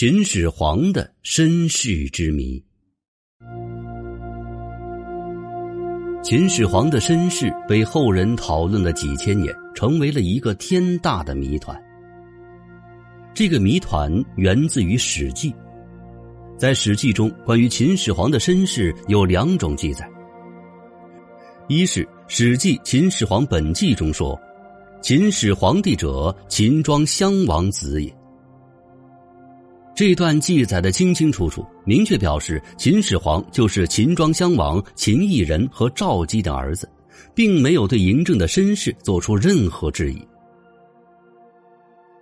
秦始皇的身世之谜。秦始皇的身世被后人讨论了几千年，成为了一个天大的谜团。这个谜团源自于《史记》。在《史记》中，关于秦始皇的身世有两种记载：一是《史记·秦始皇本纪》中说，秦始皇帝者，秦庄襄王子也。这段记载的清清楚楚，明确表示秦始皇就是秦庄襄王秦异人和赵姬的儿子，并没有对嬴政的身世做出任何质疑。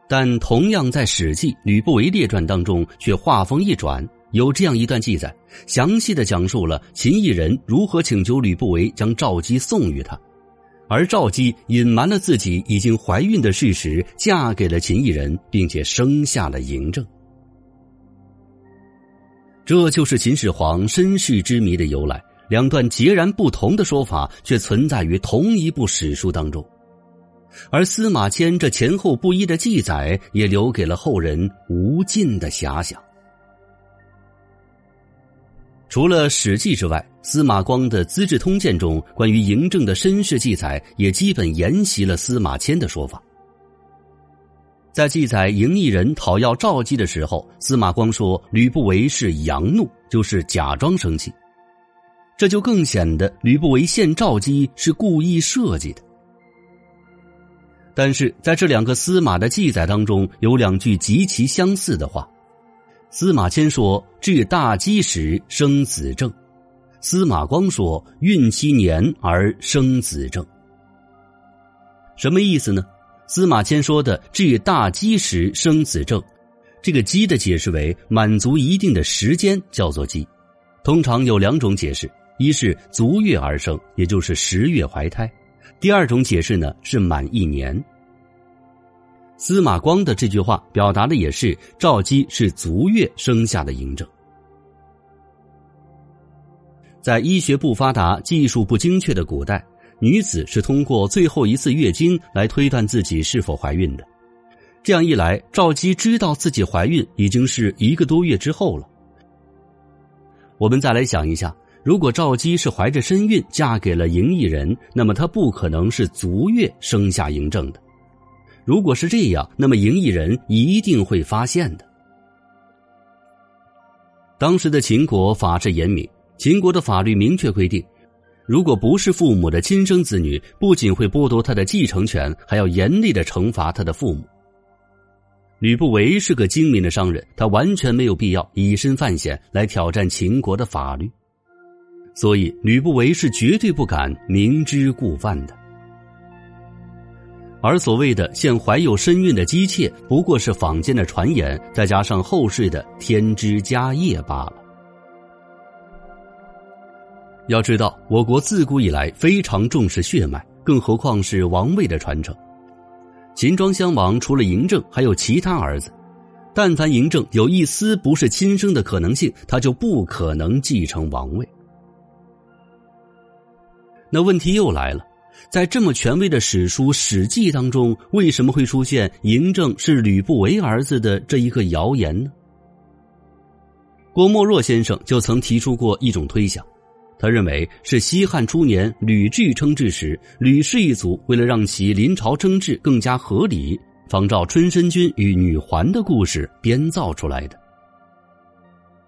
但同样在《史记·吕不韦列传》当中，却话锋一转，有这样一段记载，详细的讲述了秦异人如何请求吕不韦将赵姬送与他，而赵姬隐瞒了自己已经怀孕的事实，嫁给了秦异人，并且生下了嬴政。这就是秦始皇身世之谜的由来。两段截然不同的说法，却存在于同一部史书当中，而司马迁这前后不一的记载，也留给了后人无尽的遐想。除了《史记》之外，司马光的《资治通鉴》中关于嬴政的身世记载，也基本沿袭了司马迁的说法。在记载嬴异人讨要赵姬的时候，司马光说吕不韦是佯怒，就是假装生气，这就更显得吕不韦献赵姬是故意设计的。但是在这两个司马的记载当中，有两句极其相似的话：司马迁说至大姬时生子正，司马光说孕七年而生子正。什么意思呢？司马迁说的“至大饥时生子正”，这个“饥”的解释为满足一定的时间叫做饥，通常有两种解释：一是足月而生，也就是十月怀胎；第二种解释呢是满一年。司马光的这句话表达的也是赵姬是足月生下的嬴政。在医学不发达、技术不精确的古代。女子是通过最后一次月经来推断自己是否怀孕的，这样一来，赵姬知道自己怀孕已经是一个多月之后了。我们再来想一下，如果赵姬是怀着身孕嫁给了嬴异人，那么她不可能是足月生下嬴政的。如果是这样，那么嬴异人一定会发现的。当时的秦国法制严明，秦国的法律明确规定。如果不是父母的亲生子女，不仅会剥夺他的继承权，还要严厉的惩罚他的父母。吕不韦是个精明的商人，他完全没有必要以身犯险来挑战秦国的法律，所以吕不韦是绝对不敢明知故犯的。而所谓的现怀有身孕的姬妾，不过是坊间的传言，再加上后世的添枝加叶罢了。要知道，我国自古以来非常重视血脉，更何况是王位的传承。秦庄襄王除了嬴政，还有其他儿子。但凡嬴政有一丝不是亲生的可能性，他就不可能继承王位。那问题又来了，在这么权威的史书《史记》当中，为什么会出现嬴政是吕不韦儿子的这一个谣言呢？郭沫若先生就曾提出过一种推想。他认为是西汉初年吕雉称制时，吕氏一族为了让其临朝称制更加合理，仿照春申君与女环的故事编造出来的。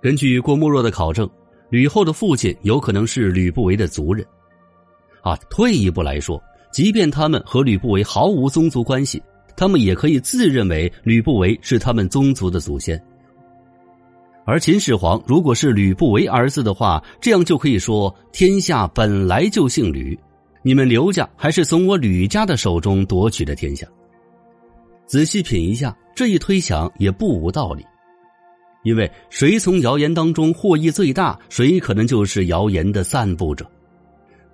根据郭沫若的考证，吕后的父亲有可能是吕不韦的族人。啊，退一步来说，即便他们和吕不韦毫无宗族关系，他们也可以自认为吕不韦是他们宗族的祖先。而秦始皇如果是吕不韦儿子的话，这样就可以说天下本来就姓吕，你们刘家还是从我吕家的手中夺取的天下。仔细品一下，这一推想也不无道理，因为谁从谣言当中获益最大，谁可能就是谣言的散布者。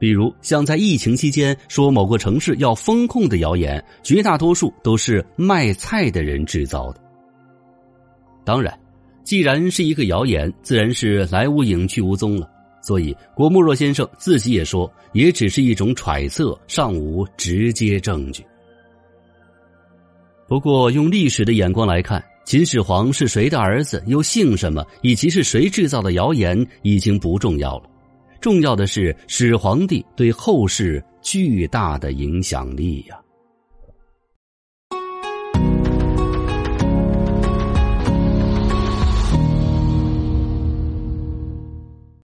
比如像在疫情期间说某个城市要封控的谣言，绝大多数都是卖菜的人制造的。当然。既然是一个谣言，自然是来无影去无踪了。所以郭沫若先生自己也说，也只是一种揣测，尚无直接证据。不过，用历史的眼光来看，秦始皇是谁的儿子，又姓什么，以及是谁制造的谣言，已经不重要了。重要的是，始皇帝对后世巨大的影响力呀。